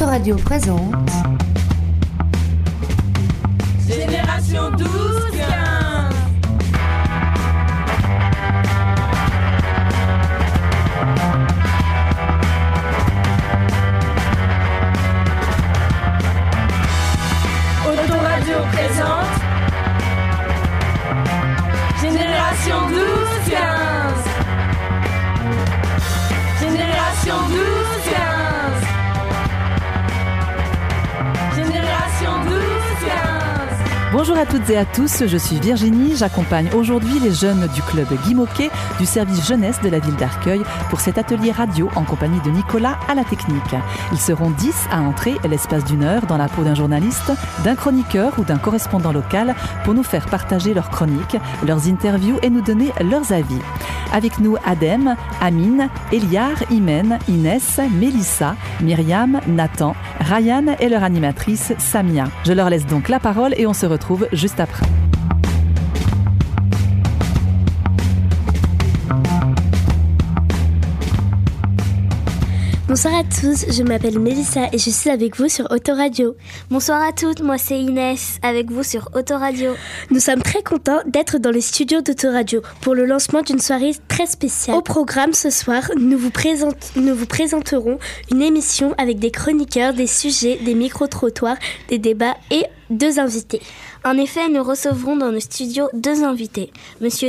Autoradio présente Génération 12 15 Autoradio présente Génération 12 Bonjour à toutes et à tous, je suis Virginie, j'accompagne aujourd'hui les jeunes du club Guy du service jeunesse de la ville d'Arcueil pour cet atelier radio en compagnie de Nicolas à la technique. Ils seront 10 à entrer l'espace d'une heure dans la peau d'un journaliste, d'un chroniqueur ou d'un correspondant local pour nous faire partager leurs chroniques, leurs interviews et nous donner leurs avis. Avec nous Adem, Amine, Eliar, Imen, Inès, Mélissa, Myriam, Nathan, Ryan et leur animatrice Samia. Je leur laisse donc la parole et on se retrouve juste après. Bonsoir à tous, je m'appelle Mélissa et je suis avec vous sur Autoradio. Bonsoir à toutes, moi c'est Inès, avec vous sur Autoradio. Nous sommes très contents d'être dans les studios d'Autoradio pour le lancement d'une soirée très spéciale. Au programme ce soir, nous vous, présente- nous vous présenterons une émission avec des chroniqueurs, des sujets, des micro-trottoirs, des débats et deux invités. En effet, nous recevrons dans nos studios deux invités, Monsieur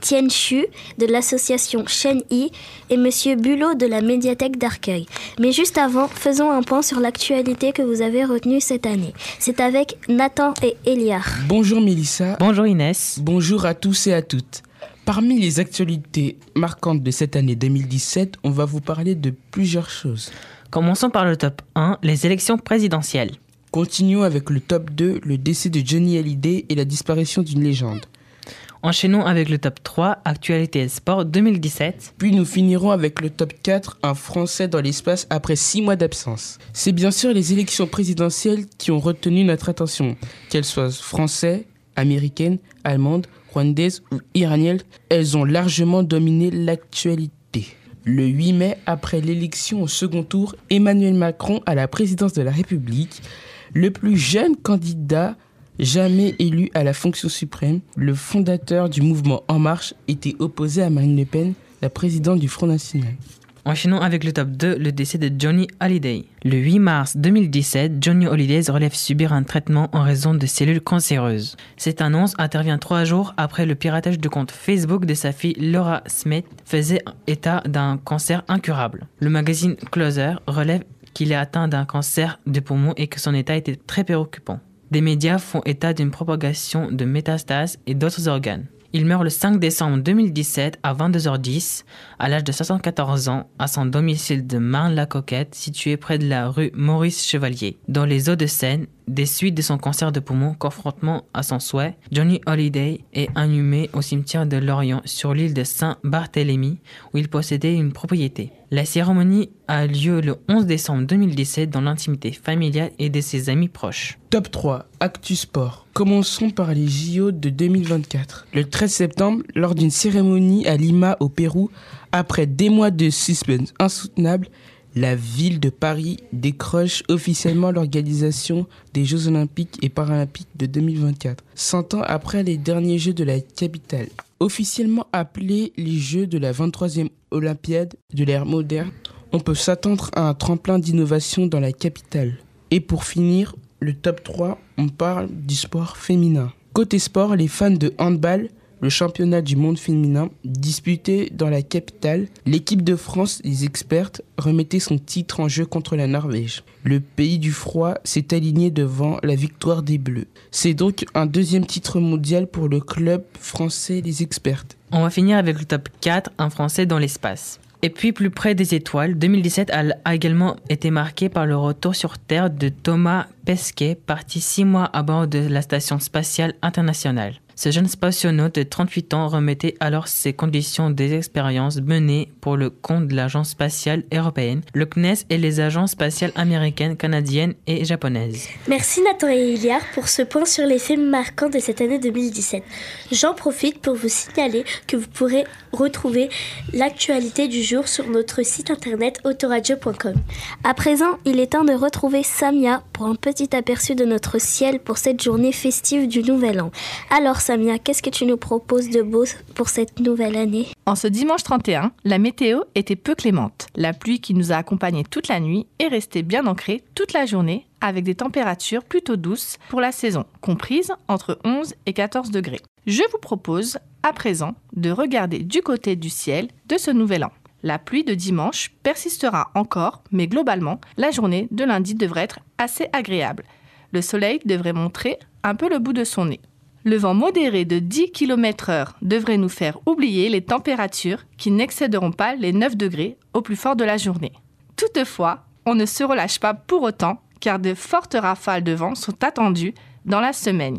Tien Chu de l'association Shen Yi et Monsieur Bulot de la médiathèque d'Arcueil. Mais juste avant, faisons un point sur l'actualité que vous avez retenue cette année. C'est avec Nathan et Eliar. Bonjour Mélissa. Bonjour Inès. Bonjour à tous et à toutes. Parmi les actualités marquantes de cette année 2017, on va vous parler de plusieurs choses. Commençons par le top 1, les élections présidentielles. Continuons avec le top 2, le décès de Johnny Hallyday et la disparition d'une légende. Enchaînons avec le top 3, actualité et sport 2017. Puis nous finirons avec le top 4, un Français dans l'espace après 6 mois d'absence. C'est bien sûr les élections présidentielles qui ont retenu notre attention, qu'elles soient françaises, américaines, allemandes, rwandaises ou iraniennes, elles ont largement dominé l'actualité. Le 8 mai, après l'élection au second tour, Emmanuel Macron à la présidence de la République, le plus jeune candidat jamais élu à la fonction suprême, le fondateur du mouvement En Marche, était opposé à Marine Le Pen, la présidente du Front National. Enchaînons avec le top 2, le décès de Johnny Hallyday. Le 8 mars 2017, Johnny Hallyday relève subir un traitement en raison de cellules cancéreuses. Cette annonce intervient trois jours après le piratage du compte Facebook de sa fille Laura Smith faisait état d'un cancer incurable. Le magazine Closer relève qu'il est atteint d'un cancer de poumon et que son état était très préoccupant. Des médias font état d'une propagation de métastases et d'autres organes. Il meurt le 5 décembre 2017 à 22h10, à l'âge de 74 ans, à son domicile de Marne-la-Coquette, situé près de la rue Maurice-Chevalier. Dans les Hauts-de-Seine, des suites de son cancer de poumon, confrontement à son souhait, Johnny Holiday est inhumé au cimetière de Lorient sur l'île de Saint-Barthélemy, où il possédait une propriété. La cérémonie a lieu le 11 décembre 2017 dans l'intimité familiale et de ses amis proches. Top 3, Actu Sport. Commençons par les JO de 2024. Le 13 septembre, lors d'une cérémonie à Lima, au Pérou, après des mois de suspense insoutenable, la ville de Paris décroche officiellement l'organisation des Jeux Olympiques et Paralympiques de 2024, 100 ans après les derniers Jeux de la capitale. Officiellement appelés les Jeux de la 23e Olympiade de l'ère moderne, on peut s'attendre à un tremplin d'innovation dans la capitale. Et pour finir, le top 3, on parle du sport féminin. Côté sport, les fans de handball, le championnat du monde féminin, disputé dans la capitale, l'équipe de France, les expertes, remettait son titre en jeu contre la Norvège. Le pays du froid s'est aligné devant la victoire des Bleus. C'est donc un deuxième titre mondial pour le club français, les expertes. On va finir avec le top 4, un Français dans l'espace. Et puis plus près des étoiles, 2017 a a également été marqué par le retour sur Terre de Thomas Pesquet, parti six mois à bord de la Station spatiale internationale. Ce jeune spationaute de 38 ans remettait alors ses conditions des expériences menées pour le compte de l'Agence spatiale européenne, le CNES et les agences spatiales américaines, canadiennes et japonaises. Merci Nathan et Iliard pour ce point sur les faits marquants de cette année 2017. J'en profite pour vous signaler que vous pourrez retrouver l'actualité du jour sur notre site internet autoradio.com. À présent, il est temps de retrouver Samia pour un petit aperçu de notre ciel pour cette journée festive du Nouvel An. Alors Samia, qu'est-ce que tu nous proposes de beau pour cette nouvelle année? En ce dimanche 31, la météo était peu clémente. La pluie qui nous a accompagnés toute la nuit est restée bien ancrée toute la journée avec des températures plutôt douces pour la saison, comprises entre 11 et 14 degrés. Je vous propose à présent de regarder du côté du ciel de ce nouvel an. La pluie de dimanche persistera encore, mais globalement, la journée de lundi devrait être assez agréable. Le soleil devrait montrer un peu le bout de son nez. Le vent modéré de 10 km/h devrait nous faire oublier les températures qui n'excéderont pas les 9 degrés au plus fort de la journée. Toutefois, on ne se relâche pas pour autant car de fortes rafales de vent sont attendues dans la semaine,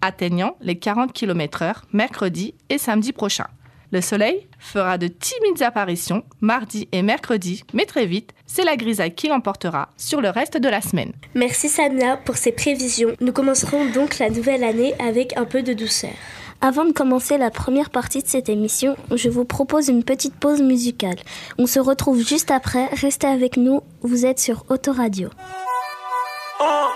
atteignant les 40 km/h mercredi et samedi prochain. Le soleil fera de timides apparitions mardi et mercredi, mais très vite, c'est la grisaille qui l'emportera sur le reste de la semaine. Merci Samia pour ces prévisions. Nous commencerons donc la nouvelle année avec un peu de douceur. Avant de commencer la première partie de cette émission, je vous propose une petite pause musicale. On se retrouve juste après, restez avec nous, vous êtes sur Autoradio. Hein,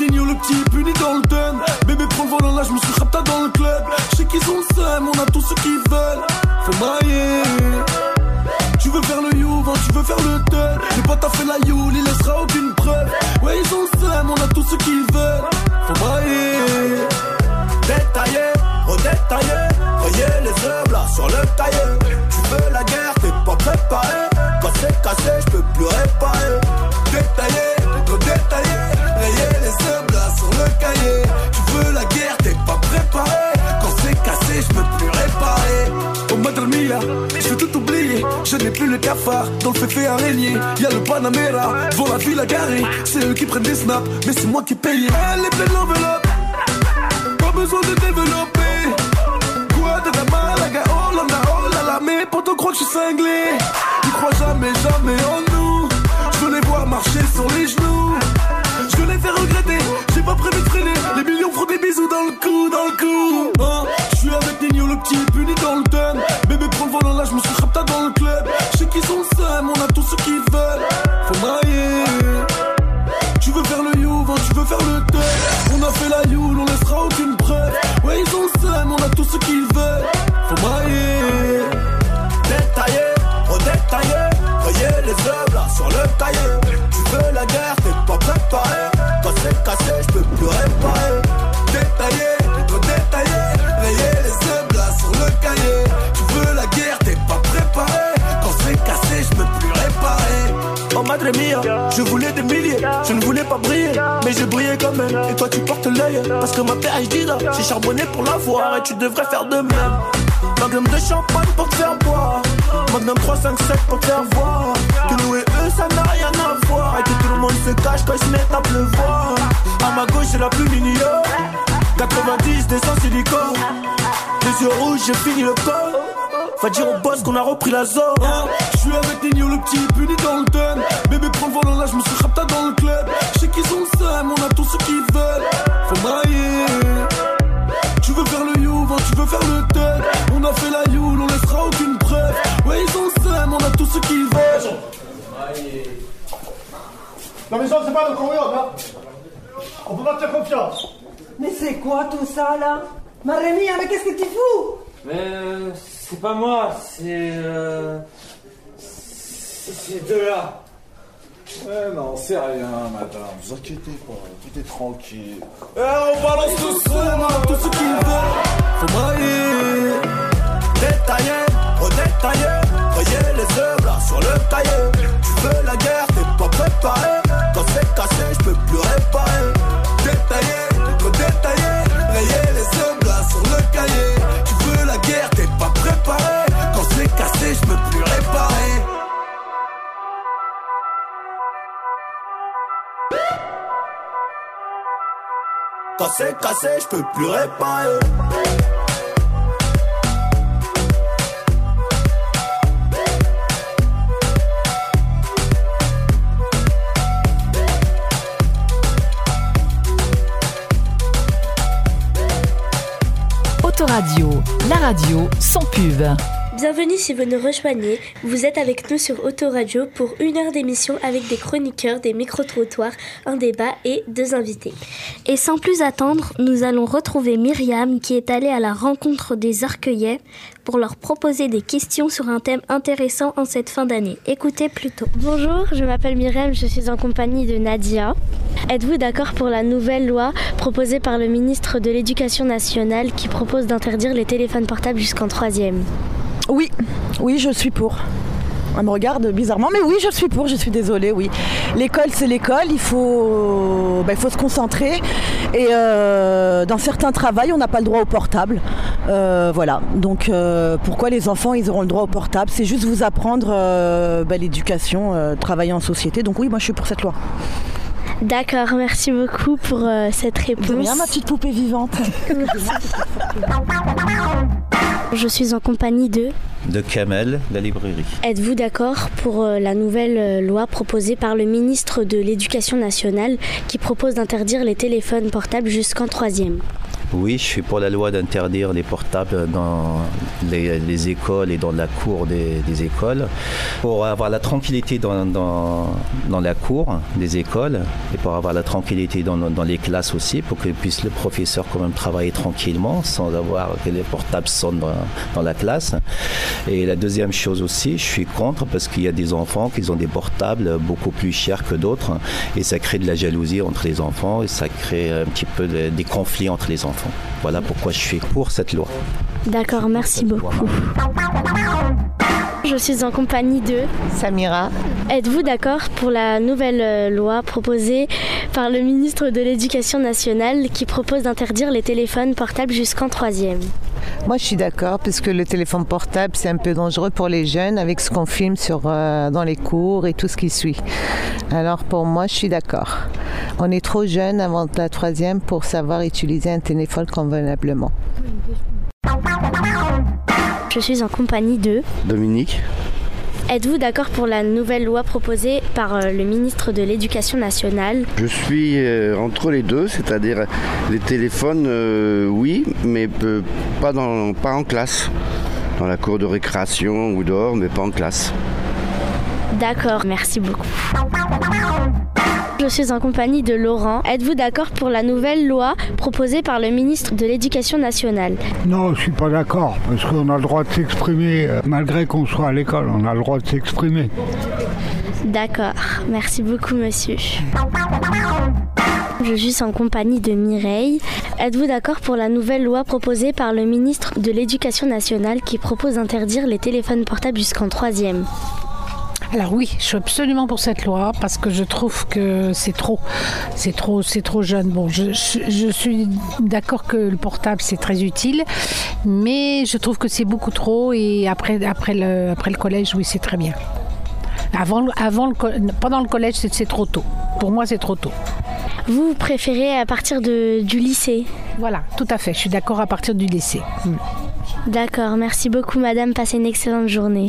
Le petit puni dans le thème Bébé prend le volant là je me suis rapta dans le club. Je sais qu'ils ont le seum, on a tout ce qu'ils veulent. Faut mailler Tu veux faire le you, tu veux faire le thème Mais pas t'as fait la you, il laissera aucune preuve. Ouais ils ont le seum, on a tout ce qu'ils veulent. Faut mailler Détaillé, redétaillé Voyez les œuvres là sur le cahier Tu veux la guerre, t'es pas préparé. C'est cassé, je peux plus réparer. Détaillé, trop Tu veux la guerre, t'es pas préparé. Quand c'est cassé, je peux plus réparer. Au Madre Mia, je vais tout oublier. Je n'ai plus le cafard, dans le féfé araignée. Y'a le Panamera, devant la ville à garer C'est eux qui prennent des snaps, mais c'est moi qui paye Elle est pleine l'enveloppe pas besoin de développer. Quoi de la Malaga, oh là là, oh là là, mais pourtant crois que je suis cinglé. Ils croient jamais, jamais en nous. Je veux les voir marcher sur les genoux. Dans le cou, dans le cou. Hein, je suis avec Nino, le petit puni dans le thème. Bébé prend le volant là, je me suis rapta dans le club. Je sais qu'ils ont le on a tout ce qu'ils veulent. Faut mailler. Tu veux faire le you, tu veux faire le thème On a fait la you, on laissera aucune Je voulais des milliers, je ne voulais pas briller, mais j'ai brillé quand même. Et toi tu portes l'œil, parce que ma PhD là, j'ai charbonné pour l'avoir et tu devrais faire de même. Magnum de champagne pour te faire boire, Magnum 3, 5, 7 pour te faire voir. Que nous et eux ça n'a rien à voir, et que tout le monde se cache quand se mettent à pleuvoir. À ma gauche c'est la plus mignonne, 90 descend silicone. Les yeux rouges, j'ai fini le col. Va dire au boss qu'on a repris la zone. je suis avec Nino, le petit puni dans le thème. Bébé prend le volant là, je me suis rapta dans le club. Je sais qu'ils ont le seum, on a tout ce qu'ils veulent. Faut mailler. Tu veux faire le you, tu veux faire le thème. On a fait la you, on laissera aucune preuve. Ouais, ils ont le seum, on a tout ce qu'ils veulent. La maison, c'est pas notre royaume, hein On peut pas te faire confiance. Mais c'est quoi tout ça là? Marémia, mais qu'est-ce que tu fous? Mais euh, c'est pas moi, c'est. Euh, c'est ces deux-là. Eh non, c'est rien, madame. Vous inquiétez pas, tout est tranquille. Eh, on balance tout seul, on a tout ce qu'ils veulent. Faut mailler. Détaillé, redétaillé. Voyez les œuvres là sur le cahier. Tu veux la guerre, t'es pas préparé. Quand c'est cassé, je peux plus réparer. je peux plus réparer. Cassé, cassé, je peux plus réparer. Autoradio, la radio sans pub. Bienvenue si vous nous rejoignez. Vous êtes avec nous sur Autoradio pour une heure d'émission avec des chroniqueurs, des micro-trottoirs, un débat et deux invités. Et sans plus attendre, nous allons retrouver Myriam qui est allée à la rencontre des Arcueillais pour leur proposer des questions sur un thème intéressant en cette fin d'année. Écoutez plutôt. Bonjour, je m'appelle Myriam, je suis en compagnie de Nadia. Êtes-vous d'accord pour la nouvelle loi proposée par le ministre de l'Éducation nationale qui propose d'interdire les téléphones portables jusqu'en troisième? Oui, oui, je suis pour. Elle me regarde bizarrement, mais oui, je suis pour, je suis désolée, oui. L'école, c'est l'école, il faut, ben, il faut se concentrer. Et euh, dans certains travails, on n'a pas le droit au portable. Euh, voilà, donc euh, pourquoi les enfants, ils auront le droit au portable? C'est juste vous apprendre ben, l'éducation, travailler en société. Donc oui, moi, je suis pour cette loi. D'accord, merci beaucoup pour cette réponse. De rien, ma petite poupée vivante. Je suis en compagnie de. De Kamel, la librairie. Êtes-vous d'accord pour euh, la nouvelle euh, loi proposée par le ministre de l'Éducation nationale qui propose d'interdire les téléphones portables jusqu'en troisième? Oui, je suis pour la loi d'interdire les portables dans les, les écoles et dans la cour des, écoles pour avoir la tranquillité dans, dans, dans la cour des écoles et pour avoir la tranquillité dans, dans les classes aussi pour que puisse le professeur quand même travailler tranquillement sans avoir que les portables sonnent dans, la classe. Et la deuxième chose aussi, je suis contre parce qu'il y a des enfants qui ont des portables beaucoup plus chers que d'autres et ça crée de la jalousie entre les enfants et ça crée un petit peu de- des conflits entre les enfants. Voilà pourquoi je suis pour cette loi. D'accord, merci beaucoup. Je suis en compagnie de Samira. Êtes-vous d'accord pour la nouvelle euh, loi proposée par le ministre de l'Éducation nationale qui propose d'interdire les téléphones portables jusqu'en troisième? Moi, je suis d'accord parce que le téléphone portable, c'est un peu dangereux pour les jeunes avec ce qu'on filme sur, euh, dans les cours et tout ce qui suit. Alors, pour moi, je suis d'accord. On est trop jeune avant la troisième pour savoir utiliser un téléphone convenablement. Je suis en compagnie de Dominique Êtes-vous d'accord pour la nouvelle loi proposée par euh, le ministre de l'Éducation nationale? Je suis euh, entre les deux, c'est-à-dire les téléphones, euh, oui, mais pas, dans, pas en classe. Dans la cour de récréation ou dehors, mais pas en classe. D'accord, merci beaucoup. Je suis en compagnie de Laurent. Êtes-vous d'accord pour la nouvelle loi proposée par le ministre de l'Éducation nationale? Non, je suis pas d'accord, parce qu'on a le droit de s'exprimer, euh, malgré qu'on soit à l'école, on a le droit de s'exprimer. D'accord, merci beaucoup monsieur. Je suis en compagnie de Mireille. Êtes-vous d'accord pour la nouvelle loi proposée par le ministre de l'Éducation nationale qui propose d'interdire les téléphones portables jusqu'en troisième? Alors oui, je suis absolument pour cette loi parce que je trouve que c'est trop, c'est trop, c'est trop jeune. Bon, je, je- je suis d'accord que le portable c'est très utile, mais je trouve que c'est beaucoup trop et après, après le, après le collège, oui, c'est très bien. Avant, avant le, pendant le collège, c'est trop tôt. Pour moi, c'est trop tôt. Vous préférez à partir de, du lycée? Voilà, tout à fait. Je suis d'accord à partir du lycée. Mm. D'accord, merci beaucoup madame, passez une excellente journée.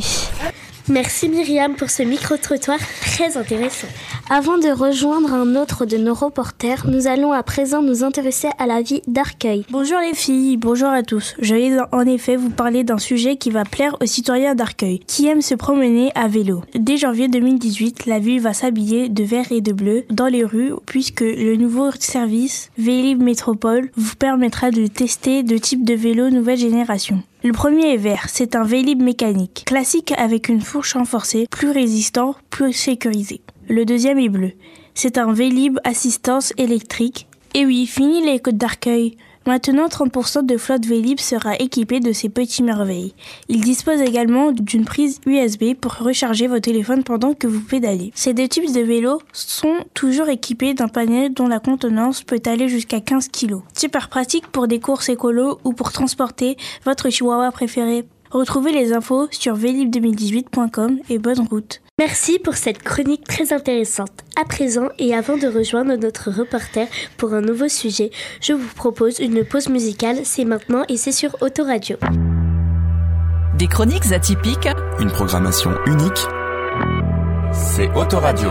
Merci Myriam pour ce micro-trottoir très intéressant. Avant de rejoindre un autre de nos reporters, nous allons à présent nous intéresser à la vie d'Arcueil. Bonjour les filles, bonjour à tous. Je vais en effet vous parler d'un sujet qui va plaire aux citoyens d'Arcueil, qui aiment se promener à vélo. Dès janvier 2018, la ville va s'habiller de vert et de bleu dans les rues, puisque le nouveau service Vélib Métropole vous permettra de tester deux types de vélos nouvelle génération. Le premier est vert, c'est un Vélib mécanique, classique avec une fourche renforcée, plus résistant, plus sécurisé. Le deuxième est bleu, c'est un Vélib assistance électrique. Et oui, fini les côtes d'Arcueil. Maintenant, 30% de flotte Vélib sera équipée de ces petits merveilles. Il dispose également d'une prise USB pour recharger vos téléphones pendant que vous pédalez. Ces deux types de vélos sont toujours équipés d'un panel dont la contenance peut aller jusqu'à 15 kg. Super pratique pour des courses écolo ou pour transporter votre chihuahua préféré. Retrouvez les infos sur vélib2018.com et bonne route. Merci pour cette chronique très intéressante. À présent, et avant de rejoindre notre reporter pour un nouveau sujet, je vous propose une pause musicale. C'est maintenant et c'est sur Autoradio. Des chroniques atypiques, Une programmation unique. C'est Autoradio.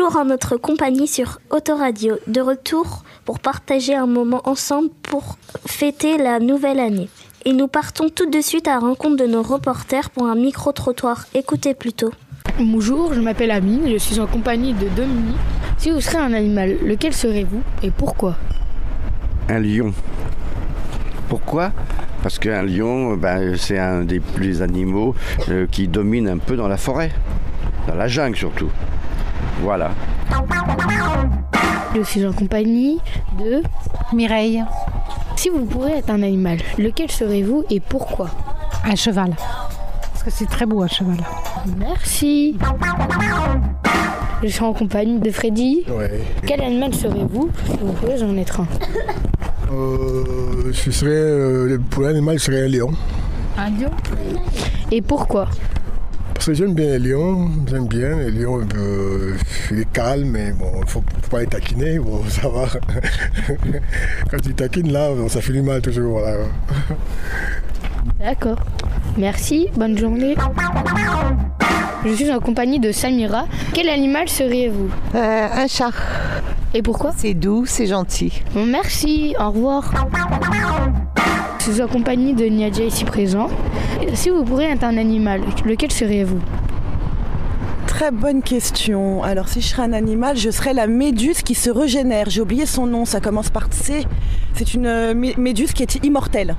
toujours en notre compagnie sur Autoradio, de retour pour partager un moment ensemble pour fêter la nouvelle année. Et nous partons tout de suite à la rencontre de nos reporters pour un micro-trottoir. Écoutez plutôt. Bonjour, je m'appelle Amine, je suis en compagnie de Dominique. Si vous serez un animal, lequel serez-vous et pourquoi? Un lion. Pourquoi? Parce qu'un lion, ben, c'est un des plus animaux euh, qui domine un peu dans la forêt, dans la jungle surtout. Voilà. Je suis en compagnie de Mireille. Si vous pourrez être un animal, lequel serez-vous et pourquoi? Un cheval. Parce que c'est très beau un cheval. Merci. Je suis en compagnie de Freddy. Ouais. Quel animal serez-vous si vous pouvez en être un? Euh, ce serait, euh, pour l'animal, ce serait un lion. Un lion? Et pourquoi? Parce que j'aime bien les lions, j'aime bien les lions, euh, il est calme, mais bon, il faut, faut pas les taquiner, bon, ça va. Quand tu taquines là, bon, ça fait du mal toujours, voilà. D'accord. Merci, bonne journée. Je suis en compagnie de Samira. Quel animal seriez-vous? Euh, Un chat. Et pourquoi? C'est doux, c'est gentil. Bon, Merci, au revoir. Je suis en compagnie de Niadja ici présent. Si vous pourriez être un animal, lequel seriez-vous? Très bonne question. Alors si je serais un animal, je serais la méduse qui se régénère. J'ai oublié son nom, ça commence par C. C'est une euh, mé- méduse qui est immortelle.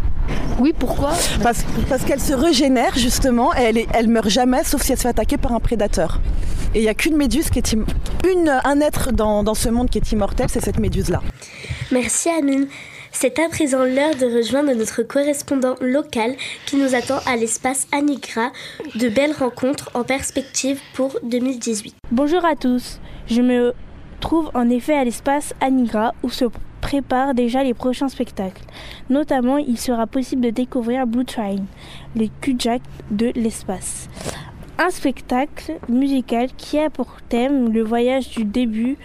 Oui, pourquoi? Parce, parce qu'elle se régénère justement et elle, est, elle meurt jamais sauf si elle se fait attaquer par un prédateur. Et il n'y a qu'une méduse qui est... Une, un être dans, dans ce monde qui est immortel, c'est cette méduse-là. Merci Amine. C'est à présent l'heure de rejoindre notre correspondant local qui nous attend à l'espace Anigra. De belles rencontres en perspective pour 2018. Bonjour à tous. Je me trouve en effet à l'espace Anigra où se préparent déjà les prochains spectacles. Notamment, il sera possible de découvrir Blue Train, les Kujak de l'espace. Un spectacle musical qui a pour thème le voyage du début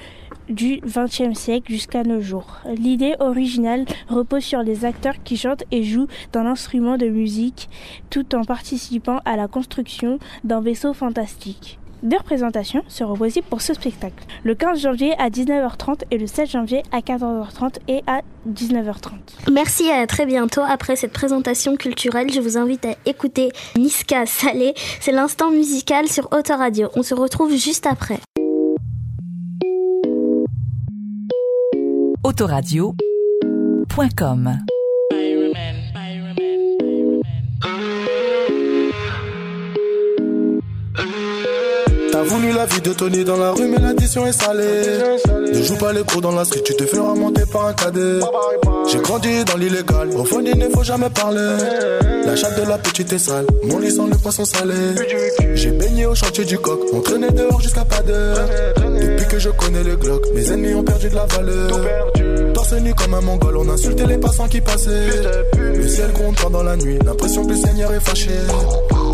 du XXe siècle jusqu'à nos jours. L'idée originale repose sur les acteurs qui chantent et jouent d'un instrument de musique tout en participant à la construction d'un vaisseau fantastique. Deux représentations seront possibles pour ce spectacle, le 15 janvier à 19h30 et le 7 janvier à 14h30 et à 19h30. Merci et à très bientôt. Après cette présentation culturelle, je vous invite à écouter Niska Salé. C'est l'instant musical sur Autoradio. On se retrouve juste après. Autoradio.com T'as voulu la vie de Tony dans la rue, mais l'addition est salée. Ne joue pas les cours dans la street, tu te feras monter par un cadet. J'ai grandi dans l'illégal, au fond il ne faut jamais parler. La chatte de la petite est sale, mon lit sent le poisson salé. J'ai baigné au chantier du coq, on traînait dehors jusqu'à pas d'heure. Depuis que je connais les glocks, mes ennemis ont perdu de la valeur. Torse nu comme un mongol, on insultait les passants qui passaient. Le ciel gronde pendant la nuit, l'impression que le Seigneur est fâché.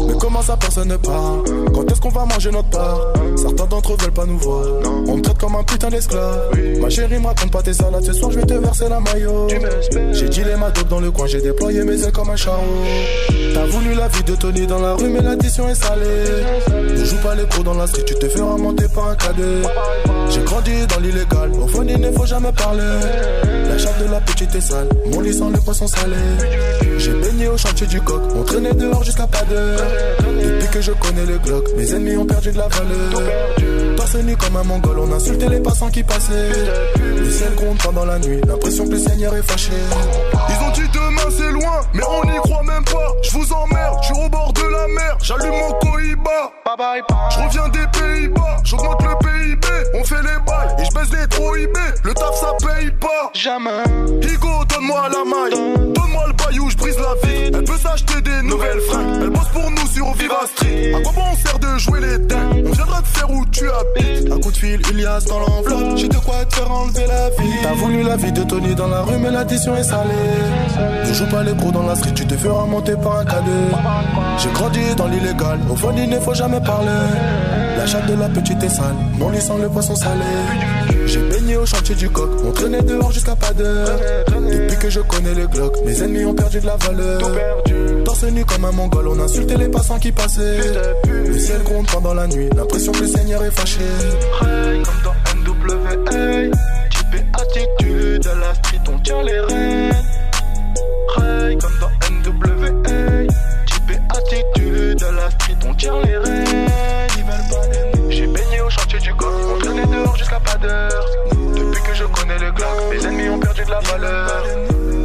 Mais comment ça personne ne parle Quand est-ce qu'on va manger notre part Certains d'entre eux veulent pas nous voir. On me traite comme un putain d'esclave. Ma chérie me raconte pas tes salades. Ce soir je vais te verser la maillot. J'ai dit les dope dans le coin. J'ai déployé mes ailes comme un charreau T'as voulu la vie de Tony dans la rue Mais l'addition est salée. Ne joue pas les cours dans la street. Tu te feras monter par un cadet. J'ai grandi dans l'illégal. Au fond il ne faut jamais parler. La chatte de la petite est sale. Mon lit sent le poisson salé. J'ai baigné au chantier du coq. On traînait dehors jusqu'à pas d'heure depuis que je connais les glocks, mes ennemis ont perdu de la valeur. Torse nu comme un mongol, on insultait les passants qui passaient. Le ciel gronde pendant la nuit, l'impression que le Seigneur est fâché. Ils ont dit demain c'est loin, mais on n'y croit même pas. Je vous emmerde, je suis au bord de la mer, j'allume mon Cohiba. Je reviens des Pays-Bas, j'augmente le PIB, on fait les bails et je baisse les trop IB. Le taf ça paye pas. Jamais. Higo, donne-moi la maille, donne-moi le bail où je brise la vie. Elle peut s'acheter des nouvelles fringues, elle bosse pour nous sur Viva Street. À quoi bon on sert de jouer les dingues? On viendra te faire où tu habites. Un coup de fil, Ilias dans l'enveloppe. J'ai de quoi te faire enlever la vie. T'as voulu la vie de Tony dans la rue, mais l'addition est salée. Ne joue pas les gros dans la street, tu te feras monter par un cadet. J'ai grandi dans l'illégal, au fond il ne faut jamais parler. La chatte de la petite est sale, mon lit sent le poisson salé. J'ai baigné au chantier du coq, on traînait dehors jusqu'à pas d'heure. Depuis que je connais les glocks, mes ennemis ont perdu de la valeur. Torse nu comme un mongol, on insultait les passants qui passaient. Le ciel gronde pendant la nuit, l'impression que le Seigneur est fâché. Comme dans NWA, type attitude, à la street on tient les rênes. Ray, comme dans NWA, type attitude, à la street on tient les rênes. La valeur.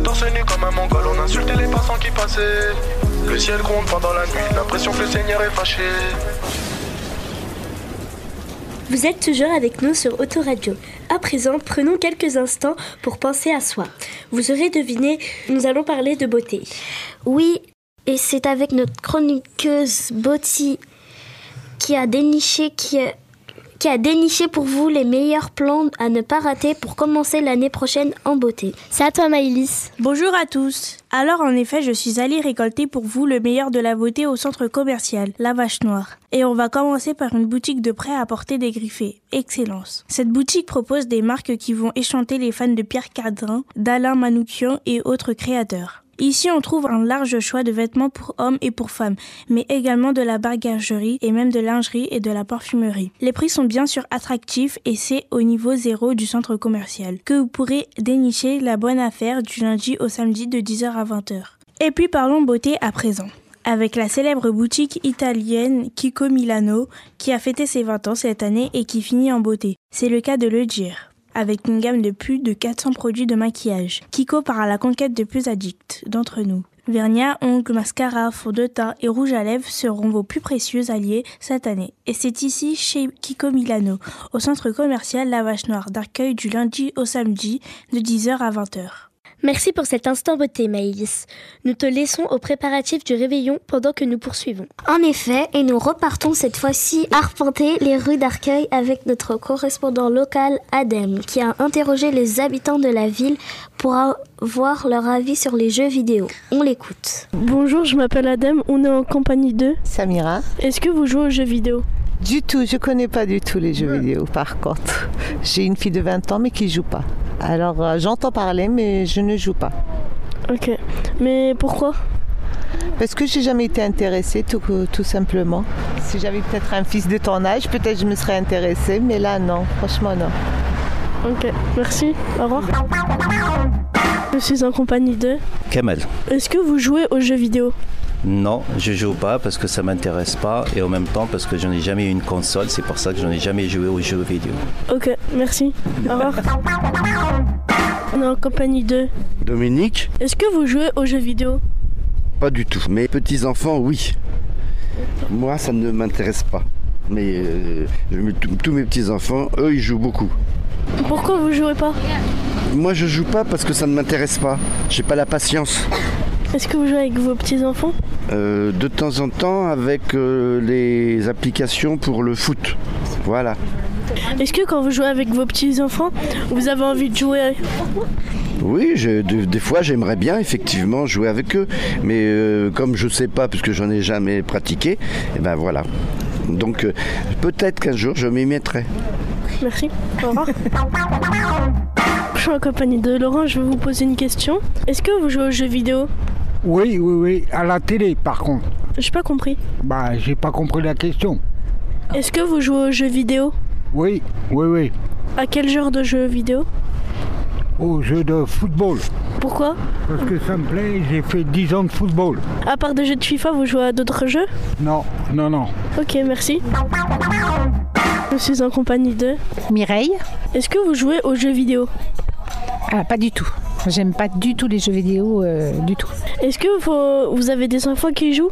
Torse nu comme un mongol, on insultait les passants qui passaient. Le ciel gronde pendant la nuit, l'impression que le Seigneur est fâché. Vous êtes toujours avec nous sur Autoradio. À présent, prenons quelques instants pour penser à soi. Vous aurez deviné, nous allons parler de beauté. Oui, et c'est avec notre chroniqueuse Botti qui a déniché qui qui a déniché pour vous les meilleurs plans à ne pas rater pour commencer l'année prochaine en beauté. C'est à toi Maïlis. Bonjour à tous. Alors en effet, je suis allée récolter pour vous le meilleur de la beauté au centre commercial, La Vache Noire. Et on va commencer par une boutique de prêt à porter dégriffé. Excellence. Cette boutique propose des marques qui vont échanter les fans de Pierre Cardin, d'Alain Manoukian et autres créateurs. Ici, on trouve un large choix de vêtements pour hommes et pour femmes, mais également de la bagagerie et même de lingerie et de la parfumerie. Les prix sont bien sûr attractifs et c'est au niveau zéro du centre commercial que vous pourrez dénicher la bonne affaire du lundi au samedi de 10h à 20h. Et puis parlons beauté à présent avec la célèbre boutique italienne Kiko Milano qui a fêté ses 20 ans cette année et qui finit en beauté. C'est le cas de le dire. Avec une gamme de plus de 400 produits de maquillage. Kiko part à la conquête de plus addicts d'entre nous. Vernia, ongles, mascara, fond de teint et rouge à lèvres seront vos plus précieux alliés cette année. Et c'est ici chez Kiko Milano, au centre commercial La Vache Noire d'Arcueil du lundi au samedi de 10h à 20h. Merci pour cet instant beauté, Maïlis. Nous te laissons aux préparatifs du réveillon pendant que nous poursuivons. En effet, et nous repartons cette fois-ci arpenter les rues d'Arcueil avec notre correspondant local Adem, qui a interrogé les habitants de la ville pour avoir leur avis sur les jeux vidéo. On l'écoute. Bonjour, je m'appelle Adem, on est en compagnie de Samira. Est-ce que vous jouez aux jeux vidéo? Du tout, je connais pas du tout les jeux vidéo par contre. J'ai une fille de 20 ans mais qui joue pas. Alors euh, j'entends parler mais je ne joue pas. Ok, mais pourquoi? Parce que j'ai jamais été intéressée tout, tout simplement. Si j'avais peut-être un fils de ton âge, peut-être je me serais intéressée, mais là non, franchement non. Ok, merci, au revoir. Je suis en compagnie de... Kamel. Est-ce que vous jouez aux jeux vidéo? Non, je joue pas parce que ça m'intéresse pas et en même temps parce que j'en ai jamais eu une console, c'est pour ça que j'en ai jamais joué aux jeux vidéo. Ok, merci, au revoir. On est en compagnie de... Dominique Est-ce que vous jouez aux jeux vidéo? Pas du tout. Mes petits-enfants, oui. Moi, ça ne m'intéresse pas. Mais euh, je tous mes petits-enfants, eux, ils jouent beaucoup. Pourquoi vous jouez pas? Moi, je joue pas parce que ça ne m'intéresse pas. J'ai pas la patience. Est-ce que vous jouez avec vos petits-enfants Euh, de temps en temps, avec euh, les applications pour le foot. Voilà. Est-ce que quand vous jouez avec vos petits-enfants, vous avez envie de jouer Oui, je- de- des fois j'aimerais bien effectivement jouer avec eux, mais euh, comme je sais pas parce que j'en ai jamais pratiqué, et ben voilà. Donc euh, peut-être qu'un jour je m'y mettrai. Merci, au revoir. Je suis en compagnie de Laurent, je vais vous poser une question. Est-ce que vous jouez aux jeux vidéo? Oui, oui, oui. À la télé, par contre. J'ai pas compris. Bah, j'ai pas compris la question. Est-ce que vous jouez aux jeux vidéo? Oui, oui, oui. À quel genre de jeux vidéo? Au jeu de football. Pourquoi? Parce que ça me plaît, j'ai fait 10 ans de football. À part des jeux de FIFA, vous jouez à d'autres jeux? Non, non, non. Ok, merci. Je suis en compagnie de Mireille. Est-ce que vous jouez aux jeux vidéo? Ah, pas du tout. J'aime pas du tout les jeux vidéo, euh, du tout. Est-ce que vous, vous avez des enfants qui jouent?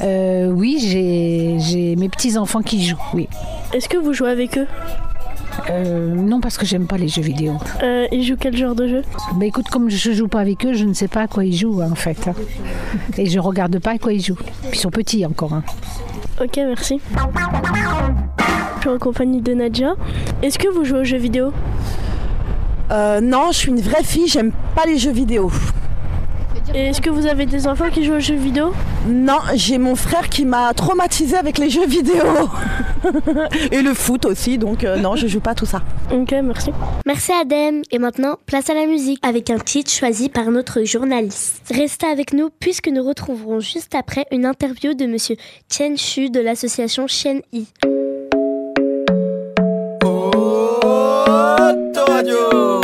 Euh, oui, j'ai j'ai mes petits-enfants qui jouent, oui. Est-ce que vous jouez avec eux? Euh, non, parce que j'aime pas les jeux vidéo. Euh, Ils jouent quel genre de jeu? Bah écoute, comme je joue pas avec eux, je ne sais pas à quoi ils jouent en fait. hein. Et je regarde pas à quoi ils jouent. Ils sont petits encore. hein. Ok, merci. Je suis en compagnie de Nadia. Est-ce que vous jouez aux jeux vidéo? Euh, non, je suis une vraie fille, j'aime pas les jeux vidéo. Et est-ce que vous avez des enfants qui jouent aux jeux vidéo? Non, j'ai mon frère qui m'a traumatisé avec les jeux vidéo. Et le foot aussi, donc euh, non, je joue pas tout ça. Ok, merci. Merci Adem. Et maintenant, place à la musique avec un titre choisi par notre journaliste. Restez avec nous puisque nous retrouverons juste après une interview de monsieur Chen Shu de l'association Shen Yi. Autoradio.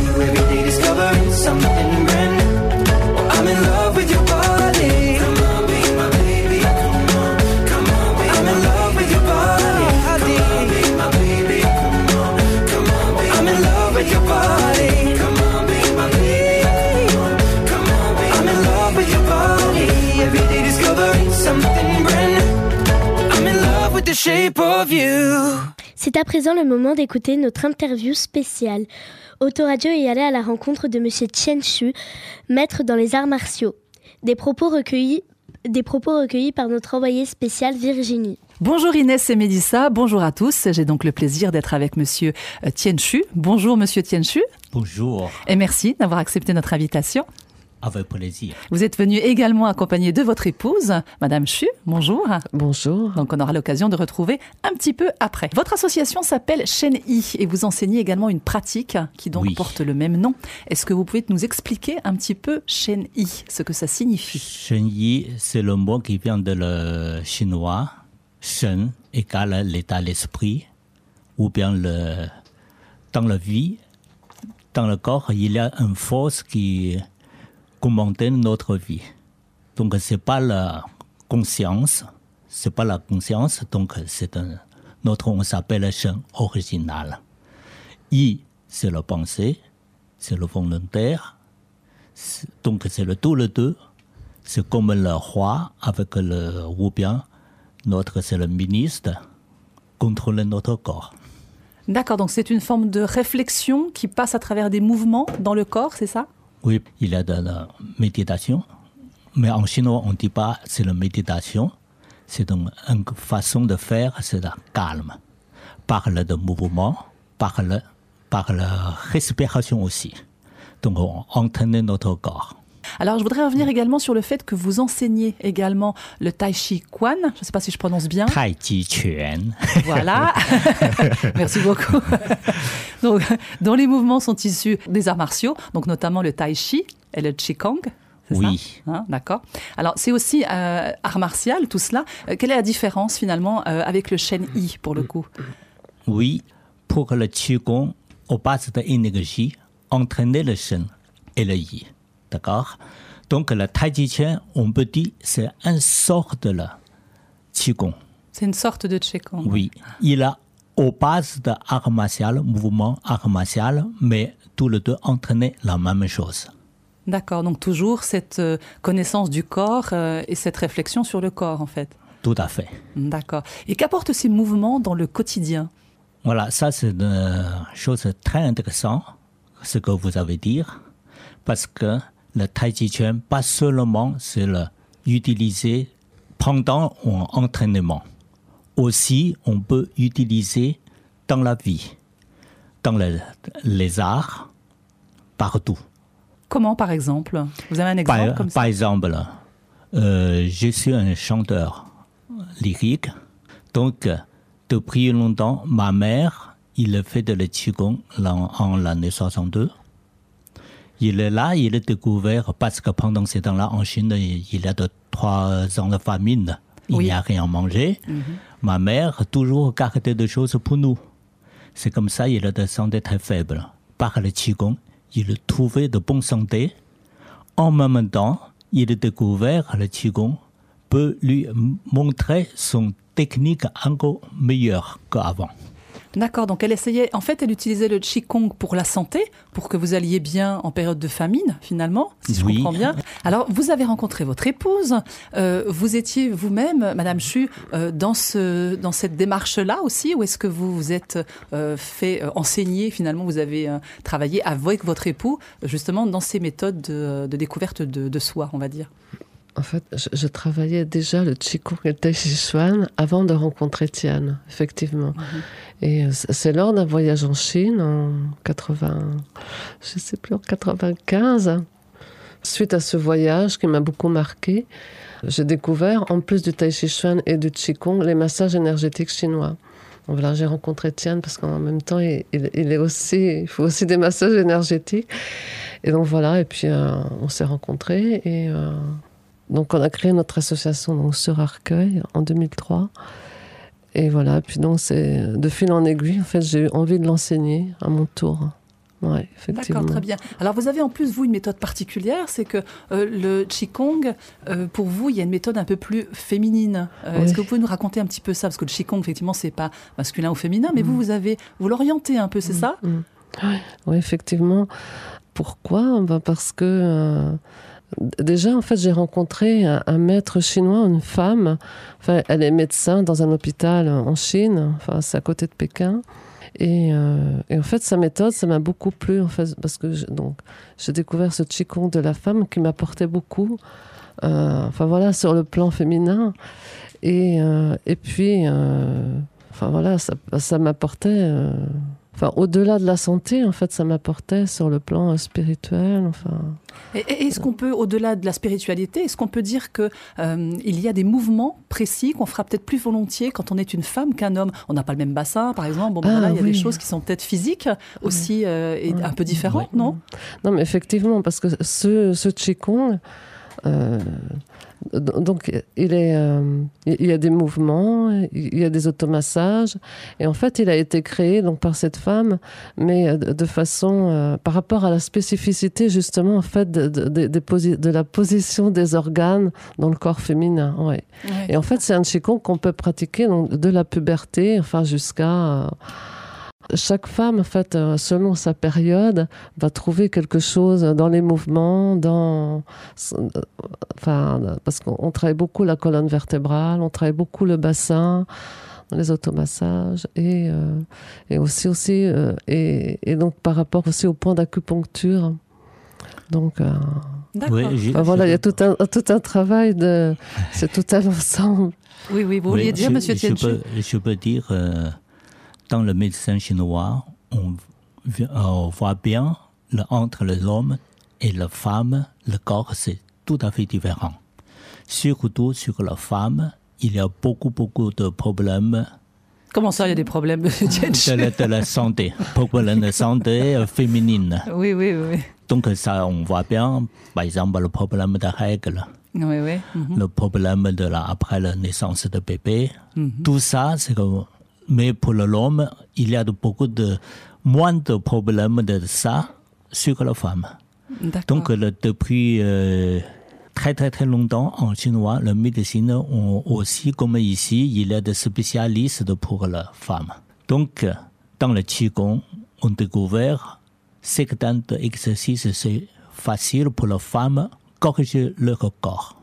C'est à présent le moment d'écouter notre interview spéciale. Autoradio est allé à la rencontre de Monsieur Tien Chu, maître dans les arts martiaux. Des propos recueillis, des propos recueillis par notre envoyée spéciale Virginie. Bonjour Inès et Mélissa, bonjour à tous. J'ai donc le plaisir d'être avec Monsieur euh, Tien Chu. Bonjour Monsieur Tien Chu. Bonjour, Et merci d'avoir accepté notre invitation. Avec plaisir. Vous êtes venu également accompagné de votre épouse, Madame Chu. Bonjour. Bonjour. Donc on aura l'occasion de retrouver un petit peu après. Votre association s'appelle Shen I et vous enseignez également une pratique qui donc Oui. porte le même nom. Est-ce que vous pouvez nous expliquer un petit peu Shen I, ce que ça signifie? Shen Yi, c'est le mot qui vient de le chinois. Shen égale l'état d'esprit, ou bien le, dans la vie, dans le corps, il y a une force qui commande notre vie. Donc c'est pas la conscience, c'est pas la conscience, donc c'est notre on s'appelle Shen original. I, c'est la pensée, c'est le volontaire, donc c'est le tout le deux. C'est comme le roi avec le ou bien notre c'est le ministre contrôle notre corps. D'accord, donc c'est une forme de réflexion qui passe à travers des mouvements dans le corps, c'est ça? Oui, il y a de la méditation, mais en chinois on dit pas c'est la méditation, c'est une, façon de faire, c'est la calme. Parle de mouvement, parle par la respiration aussi. Donc on entraîne notre corps. Alors, je voudrais revenir également sur le fait que vous enseignez également le Tai Chi Quan. Je ne sais pas si je prononce bien. Tai Chi Quan. Voilà. Merci beaucoup. donc, dont les mouvements sont issus des arts martiaux, donc notamment le Tai Chi et le Qigong. Oui. Hein, D'accord. Alors, c'est aussi euh, art martial, tout cela. Euh, quelle est la différence finalement euh, avec le Shen Yi pour le coup? Oui, pour le Qigong, on passe de l'énergie, entraîner le Shen et le Yi. D'accord Donc le Tai Chi on peut dire, c'est une sorte de Qigong. C'est une sorte de Qigong. Oui, il a aux bases de art martial, mouvement art martial, mais tous les deux entraînaient la même chose. D'accord, donc toujours cette euh, connaissance du corps euh, et cette réflexion sur le corps en fait. Tout à fait. D'accord. Et qu'apportent ces mouvements dans le quotidien? Voilà, ça c'est une chose très intéressante, ce que vous avez dit, parce que le tai chi chuan, pas seulement c'est le utiliser pendant un entraînement, aussi on peut utiliser dans la vie, dans le- les arts, partout. Comment par exemple? Vous avez un exemple Par, comme ça? par exemple, euh, je suis un chanteur lyrique, donc depuis longtemps, ma mère, il fait de le qigong en, en l'année 62. Il est là, il est découvert parce que pendant ces temps-là, en Chine, il y a de trois ans de famine, il n'y a rien mangé. Ma mère toujours gardait des choses pour nous. C'est comme ça, il est de santé très faible. Par le qigong, il trouvait de bonne santé. En même temps, il a découvert le qigong peut lui montrer son technique encore meilleure qu'avant. D'accord, donc elle essayait, en fait, elle utilisait le Qigong pour la santé, pour que vous alliez bien en période de famine, finalement, si je Oui. comprends bien. Alors, vous avez rencontré votre épouse, euh, vous étiez vous-même, Madame Chu, euh, dans, ce, dans cette démarche-là aussi, ou est-ce que vous vous êtes euh, fait enseigner, finalement, vous avez travaillé avec votre époux, justement, dans ces méthodes de, de découverte de, de soi, on va dire? En fait, je, je travaillais déjà le Qigong et le Tai Chi Chuan avant de rencontrer Tian, effectivement. Et euh, c'est c'est lors d'un voyage en Chine en 80, je sais plus, en 95, suite à ce voyage qui m'a beaucoup marqué, j'ai découvert, en plus du Tai Chi Chuan et du Qigong, les massages énergétiques chinois. Donc voilà, j'ai rencontré Tian parce qu'en même temps, il, il- il est aussi, il faut aussi des massages énergétiques. Et donc voilà, et puis euh, on s'est rencontrés et euh, donc on a créé notre association donc sur Arcueil en 2003. Et voilà, puis donc c'est de fil en aiguille, en fait, j'ai eu envie de l'enseigner à mon tour. Ouais, effectivement. D'accord, très bien. Alors vous avez en plus, vous, une méthode particulière, c'est que euh, le Qigong, euh, pour vous, il y a une méthode un peu plus féminine. Euh, Oui. Est-ce que vous pouvez nous raconter un petit peu ça? Parce que le Qigong, effectivement, c'est pas masculin ou féminin, mais Mm. vous, vous avez, vous l'orientez un peu, c'est ça? Oui, effectivement. Pourquoi? Ben, Parce que euh, déjà, en fait, j'ai rencontré un, maître chinois, une femme. Enfin, elle est médecin dans un hôpital en Chine. Enfin, c'est à côté de Pékin. Et, euh, en fait, sa méthode, ça m'a beaucoup plu, en fait, parce que donc j'ai découvert ce qigong de la femme qui m'apportait beaucoup. Euh, enfin voilà, sur le plan féminin. Et, euh, et puis, enfin voilà, ça, ça m'apportait. Enfin, au-delà de la santé, en fait, ça m'apportait sur le plan euh, spirituel. Enfin, est-ce qu'on peut, au-delà de la spiritualité, est-ce qu'on peut dire que euh, il y a des mouvements précis qu'on fera peut-être plus volontiers quand on est une femme qu'un homme? On n'a pas le même bassin, par exemple. Bon, ben Ah, voilà, il y a oui. des choses qui sont peut-être physiques aussi euh, et un peu différentes, non? Non, mais effectivement, parce que ce, ce Qigong, donc il, est, euh, il y a des mouvements, il y a des automassages, et en fait, il a été créé donc par cette femme, mais euh, de façon euh, par rapport à la spécificité justement en fait de, de, de- des posi- de la position des organes dans le corps féminin. ouais. Ouais. Et en fait, c'est un Qigong qu'on peut pratiquer donc, de la puberté, enfin jusqu'à euh, chaque femme, en fait, euh, selon sa période, va trouver quelque chose dans les mouvements, dans, euh, enfin, parce qu'on on travaille beaucoup la colonne vertébrale, on travaille beaucoup le bassin, les automassages et euh, et aussi aussi euh, et, et donc par rapport aussi au point d'acupuncture. Donc euh. Oui, enfin, voilà, il y a tout un tout un travail de, c'est tout un ensemble. Oui, oui, vous vouliez Oui, dire, je, Monsieur je peux, je peux dire, euh, dans le médecin chinois, on, voit bien le, entre l'homme et la femme, le corps, c'est tout à fait différent. Surtout sur la femme, il y a beaucoup, beaucoup de problèmes Comment ça, il y a des problèmes, Tienchu de la, de la santé, problèmes de santé féminine. Oui, oui, oui. Donc ça, on voit bien, par exemple, le problème de règles, Oui, oui. mhm. le problème de la, après la naissance de bébé. Mhm. Tout ça, c'est que, mais pour l'homme, il y a de, beaucoup de, moins de problèmes de ça sur la femme. Donc, le- depuis euh, très très très longtemps, en chinois, la médecine, on, aussi comme ici, il y a des spécialistes pour la femme. Donc, euh, dans le Qigong, on découvert certains exercices, c'est facile pour les femmes corriger leur corps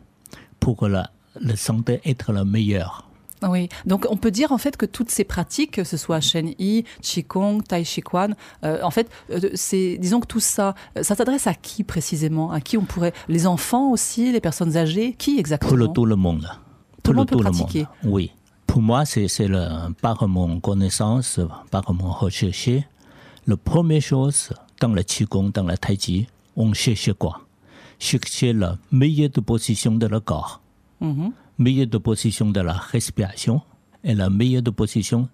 pour que la, la santé être la meilleure. Oui, donc on peut dire en fait que toutes ces pratiques, que ce soit Shen Yi, Qigong, Tai Chi Quan, euh, en fait, euh, c'est, disons que tout ça, euh, ça s'adresse à qui précisément? À qui on pourrait Les enfants aussi, les personnes âgées? Qui exactement? Pour le, tout le monde. Tout le monde peut tout pratiquer. Oui. Pour moi, c'est, c'est le, par mon connaissance, par mon recherche, la première chose dans le Qigong, dans le Tai Chi, on cherche quoi? Chercher la meilleure position de le corps. Mhm. Meilleure de position de la respiration et la meilleure de position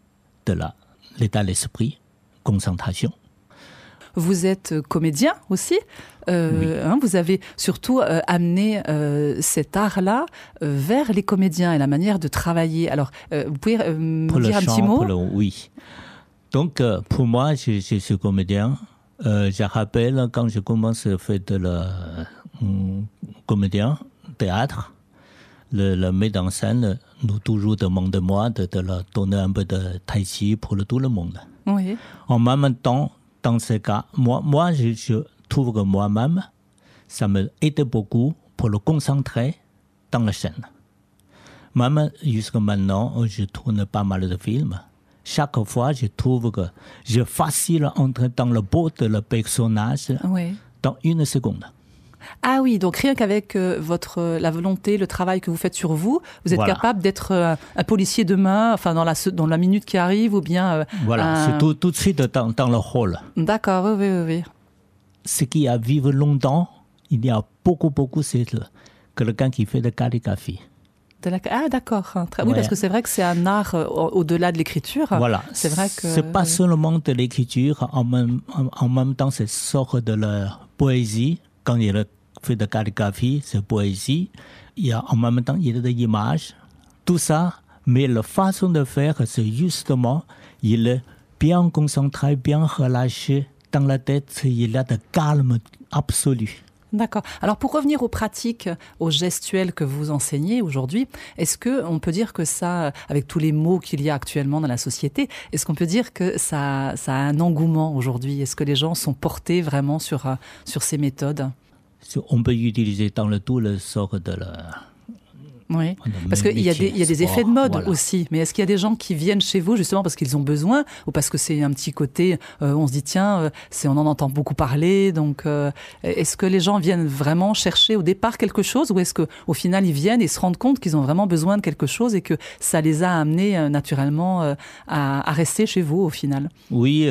de la- l'état d'esprit, concentration. Vous êtes euh, comédien aussi. Euh, hein, vous avez surtout euh, amené euh, cet art-là vers les comédiens et la manière de travailler. Alors, vous pouvez me Pour le dire un chant, petit mot pour le- oui. Donc, pour moi, je, je suis comédien. Je rappelle quand je commence à faire de la hum, comédien, théâtre, le, le metteur en scène nous toujours demande de moi de, leur donner un peu de tai chi pour tout le monde. Oui. En même temps, dans ce cas, moi, moi je, je trouve que moi-même, ça me aide beaucoup pour le concentrer dans la scène. Même jusqu'à maintenant, je tourne pas mal de films. Chaque fois, je trouve que je facile entrer dans le beau de le personnage Oui. dans une seconde. Ah oui, donc rien qu'avec euh, votre euh, la volonté, le travail que vous faites sur vous, vous êtes Voilà. capable d'être euh, un policier demain, enfin dans la dans la minute qui arrive, ou bien Voilà, un- c'est tout, tout de suite dans, dans le rôle. D'accord, oui, oui, oui. Ce qui a vécu longtemps, il y a beaucoup, beaucoup, c'est le- quelqu'un qui fait de calligraphie. De la- Ah d'accord, oui, Ouais. parce que c'est vrai que c'est un art au- au-delà de l'écriture. Voilà. c'est vrai que C'est pas seulement de l'écriture, en même, en, en même temps, c'est sort de la poésie. Quand il a fait de calligraphie, c'est poésie. Il y a, en même temps, il y a des images. Tout ça, mais la façon de faire, c'est justement, il est bien concentré, bien relâché. Dans la tête, il a de calme absolu. D'accord. Alors pour revenir aux pratiques, aux gestuels que vous enseignez aujourd'hui, est-ce que on peut dire que ça, avec tous les mots qu'il y a actuellement dans la société, est-ce qu'on peut dire que ça, ça a un engouement aujourd'hui? Est-ce que les gens sont portés vraiment sur euh, sur ces méthodes? On peut utiliser dans le tout le sort de la, Oui. Parce qu'il y a des, y a des sport, effets de mode voilà. aussi. Mais est-ce qu'il y a des gens qui viennent chez vous justement parce qu'ils ont besoin ou parce que c'est un petit côté, euh, on se dit tiens, euh, c'est, on en entend beaucoup parler. Donc, euh, est-ce que les gens viennent vraiment chercher au départ quelque chose ou est-ce que au final ils viennent et se rendent compte qu'ils ont vraiment besoin de quelque chose et que ça les a amenés naturellement à, à rester chez vous au final? Oui,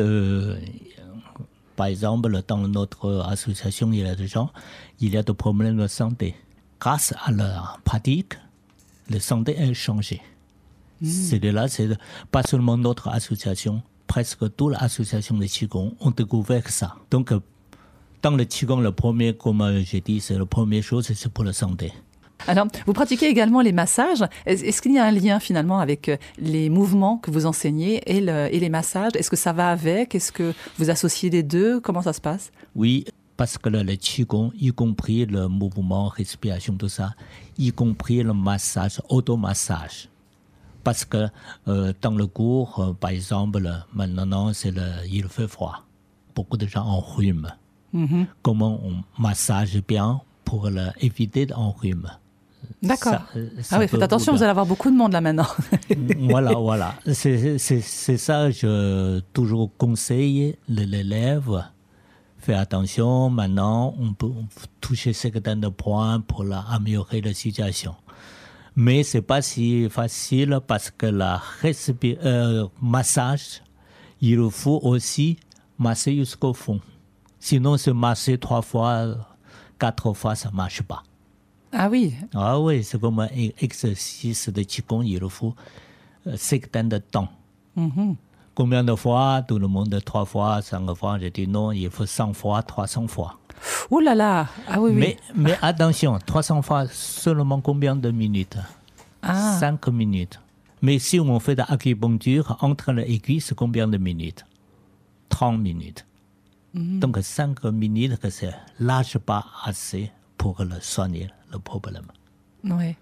par exemple, dans notre association, il y a des gens, il y a des problèmes de santé. Grâce à leur pratique, la santé a changé. C'est de là, c'est pas seulement notre association, presque toute l'association de Qigong ont découvert ça. Donc, euh, dans le Qigong, le premier, comme j'ai dit, c'est la première chose, c'est pour la santé. Alors, vous pratiquez également les massages. Est- Est-ce qu'il y a un lien finalement avec euh, les mouvements que vous enseignez et, le- et les massages? Est-ce que ça va avec? Est-ce que vous associez les deux? Comment ça se passe? Oui, parce que le, le Qigong, y compris le mouvement, respiration, tout ça, y compris le massage, automassage. Parce que euh, dans le cours, euh, par exemple, maintenant, c'est le, il fait froid. Beaucoup de gens ont rhume. Mhm. Comment on massage bien pour le, éviter un rhume? D'accord. Euh, Ah oui, faites attention, vous- allez avoir beaucoup de monde là maintenant. voilà, voilà. C'est ça, je toujours conseille les élèves. Fais attention, maintenant, on peut, on peut toucher certains points pour la- améliorer la situation. Mais c'est pas si facile parce que la euh, massage, il faut aussi masser jusqu'au fond. Sinon, se masser trois fois, quatre fois, ça marche pas. Ah oui. Ah oui, c'est comme un exercice de Qigong, il faut euh, certain de temps. Mhm. Combien de fois Tout le monde, trois fois, cinq fois. Je dis non, il faut 100 fois, 300 fois. Ouh là là. Ah oui, oui. Mais, mais attention, 300 fois, seulement combien de minutes? Ah. 5 minutes. Mais si on fait de l'acupuncture, entre les aiguilles, c'est combien de minutes? 30 minutes. Mhm. Donc 5 minutes, c'est large pas assez pour le soigner le problème. Oui.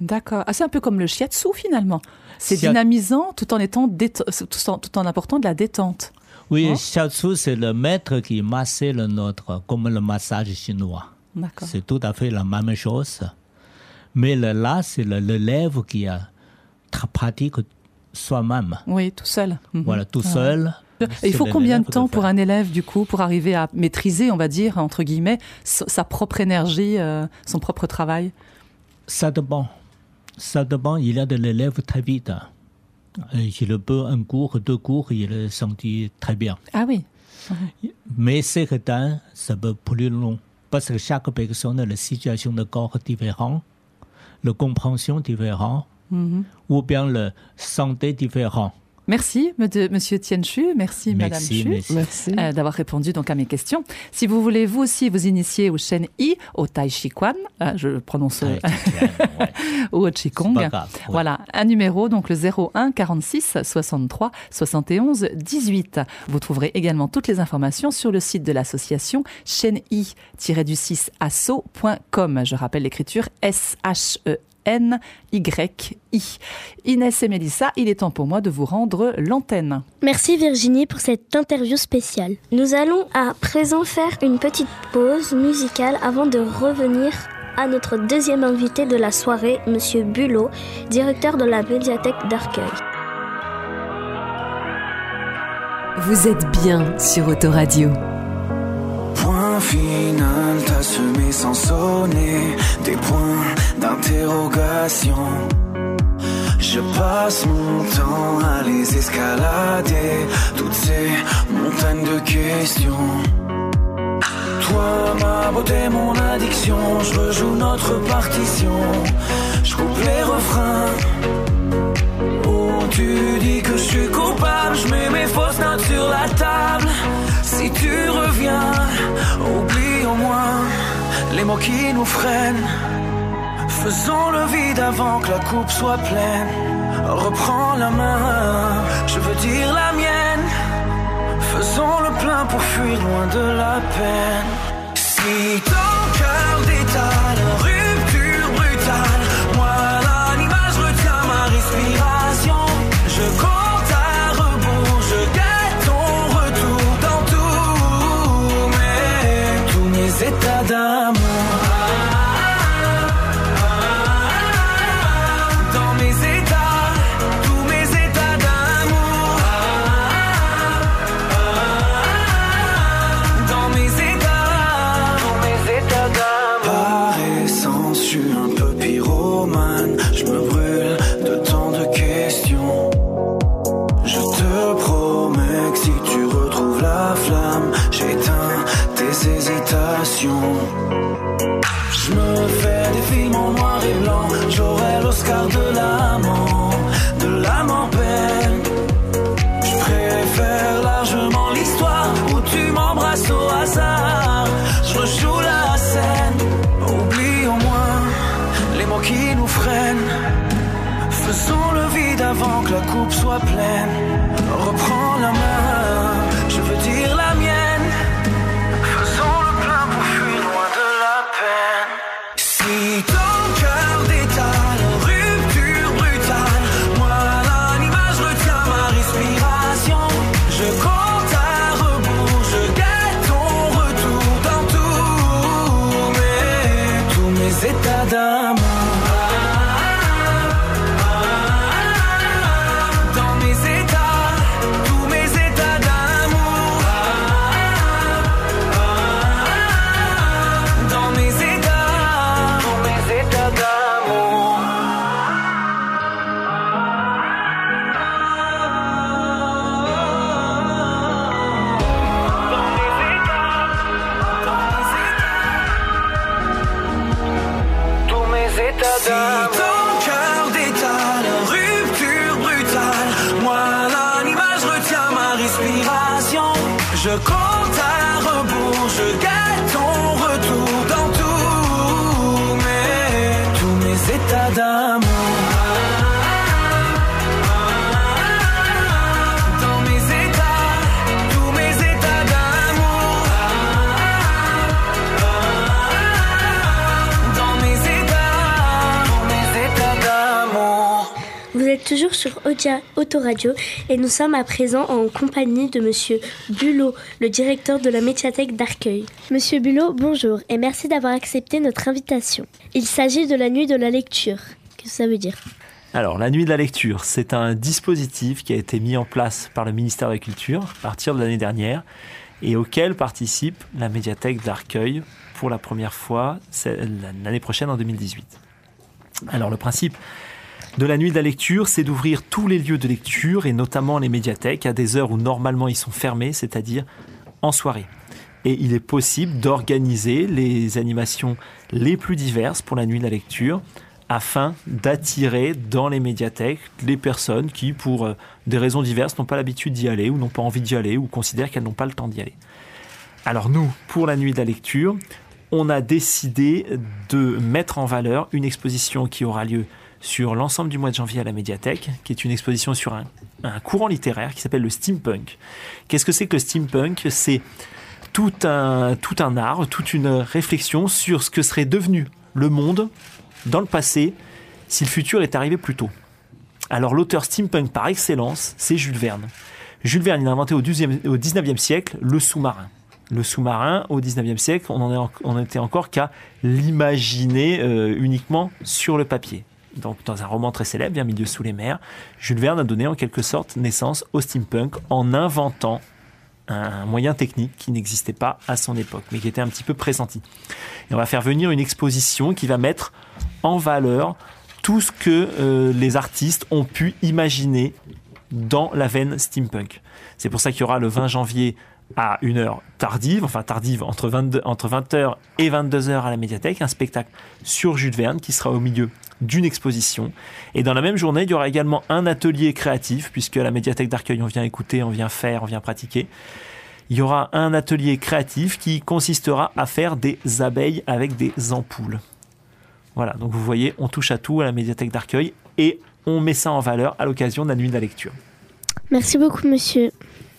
D'accord. Ah, c'est un peu comme le shiatsu finalement. C'est dynamisant tout en étant déte- tout en, tout en apportant de la détente. Oui, Hein? shiatsu, c'est le maître qui massait le nôtre, comme le massage chinois. D'accord. C'est tout à fait la même chose. Mais le- là, c'est l'élève qui a pratique soi-même. Oui, tout seul. Mhm. Voilà, tout Ah. seul. C'est il faut le- combien de temps pour un élève, du coup, pour arriver à maîtriser, on va dire, entre guillemets, sa propre énergie, euh, son propre travail? Ça dépend. Ça dépend. Il y a de l'élève très vite. Euh, Il peut un cours, deux cours, il est senti très bien. Ah oui. Mais certains, ça peut plus long. Parce que chaque personne a la situation de corps différente, la compréhension différente, Mhm. ou bien la santé différente. Merci, me- Monsieur Tienchu. Merci, Madame Chu, merci. Euh, d'avoir répondu donc à mes questions. Si vous voulez vous aussi vous initier au Shen I, au Tai Chi Quan, euh, je prononce euh, ou au Qigong. Grave, ouais. Voilà, un numéro donc le 01 46 63 71 18. Vous trouverez également toutes les informations sur le site de l'association shenI-du6 asso.com. Je rappelle l'écriture S H E N-Y-I. Inès et Mélissa, il est temps pour moi de vous rendre l'antenne. Merci Virginie pour cette interview spéciale. Nous allons à présent faire une petite pause musicale avant de revenir à notre deuxième invité de la soirée, Monsieur Bulot, directeur de la médiathèque d'Arcueil. Vous êtes bien sur Autoradio. Point final, t'as semé sans sonner des points d'interrogation. Je passe mon temps à les escalader, toutes ces montagnes de questions. Toi, ma beauté, mon addiction, je rejoue notre partition. Je coupe les refrains. Oh, tu dis que je suis coupable, je mets mes fausses notes sur la table. Si tu reviens, qui nous freinent. Faisons le vide avant que la coupe soit pleine. Reprends la main, je veux dire la mienne. Faisons le plein pour fuir loin de la peine. Si ton cœur détale, Je me fais des films en noir et blanc. J'aurai l'Oscar de l'amant, de l'âme en peine. Je préfère largement l'histoire où tu m'embrasses au hasard. Je rejoue la scène. Oublie au moins les mots qui nous freinent. Faisons le vide avant que la coupe soit pleine. Autoradio et nous sommes à présent en compagnie de Monsieur Bulot, le directeur de la médiathèque d'Arcueil. Monsieur Bulot, bonjour et merci d'avoir accepté notre invitation. Il s'agit de la nuit de la lecture. Qu'est-ce que ça veut dire? Alors, la nuit de la lecture, c'est un dispositif qui a été mis en place par le ministère de la Culture à partir de l'année dernière et auquel participe la médiathèque d'Arcueil pour la première fois l'année prochaine en 2018. Alors, le principe de la nuit de la lecture, c'est d'ouvrir tous les lieux de lecture et notamment les médiathèques à des heures où normalement ils sont fermés, c'est-à-dire en soirée. Et il est possible d'organiser les animations les plus diverses pour la nuit de la lecture afin d'attirer dans les médiathèques les personnes qui, pour euh, des raisons diverses, n'ont pas l'habitude d'y aller ou n'ont pas envie d'y aller ou considèrent qu'elles n'ont pas le temps d'y aller. Alors nous, pour la nuit de la lecture, on a décidé de mettre en valeur une exposition qui aura lieu sur l'ensemble du mois de janvier à la médiathèque, qui est une exposition sur un, courant littéraire qui s'appelle le steampunk. Qu'est-ce que c'est que le steampunk? C'est tout un, art, toute une réflexion sur ce que serait devenu le monde dans le passé si le futur est arrivé plus tôt. Alors l'auteur steampunk par excellence, c'est Jules Verne. Jules Verne, il a inventé au, 12e au 19e siècle le sous-marin. Le sous-marin, au 19e siècle, on en, est en- on était encore qu'à l'imaginer euh, uniquement sur le papier. Donc, dans un roman très célèbre, Bien milieu sous les mers, Jules Verne a donné en quelque sorte naissance au steampunk en inventant un moyen technique qui n'existait pas à son époque, mais qui était un petit peu pressenti. Et on va faire venir une exposition qui va mettre en valeur tout ce que euh, les artistes ont pu imaginer dans la veine steampunk. C'est pour ça qu'il y aura le 20 janvier à une heure tardive, enfin tardive entre, 22, entre 20h et 22h à la médiathèque, un spectacle sur Jules Verne qui sera au milieu d'une exposition. Et dans la même journée, il y aura également un atelier créatif, puisque à la médiathèque d'Arcueil, on vient écouter, on vient faire, on vient pratiquer. Il y aura un atelier créatif qui consistera à faire des abeilles avec des ampoules. Voilà, donc vous voyez, on touche à tout à la médiathèque d'Arcueil et on met ça en valeur à l'occasion de la nuit de la lecture. Merci beaucoup, monsieur.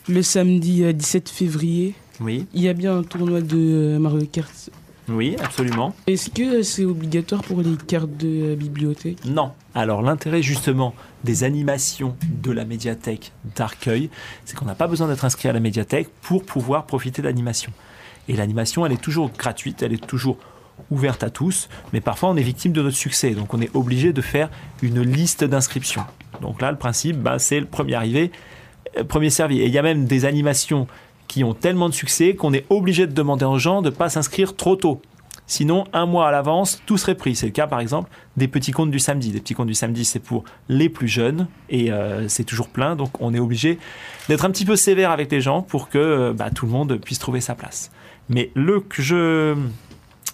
Le samedi euh, 17 février, Oui, il y a bien un tournoi de euh, Mario Kart. Oui, absolument. Est-ce que c'est obligatoire pour les cartes de bibliothèque? Non. Alors l'intérêt justement des animations de la médiathèque d'Arcueil, c'est qu'on n'a pas besoin d'être inscrit à la médiathèque pour pouvoir profiter d'animation. Et l'animation, elle est toujours gratuite, elle est toujours ouverte à tous, mais parfois on est victime de notre succès, donc on est obligé de faire une liste d'inscriptions. Donc là, le principe, bah, c'est le premier arrivé, euh, premier servi. Et il y a même des animations qui ont tellement de succès qu'on est obligé de demander aux gens de ne pas s'inscrire trop tôt. Sinon, un mois à l'avance, tout serait pris. C'est le cas, par exemple, des petits contes du samedi. Les petits contes du samedi, c'est pour les plus jeunes et euh, c'est toujours plein. Donc, on est obligé d'être un petit peu sévère avec les gens pour que euh, bah, tout le monde puisse trouver sa place. Mais le jeu,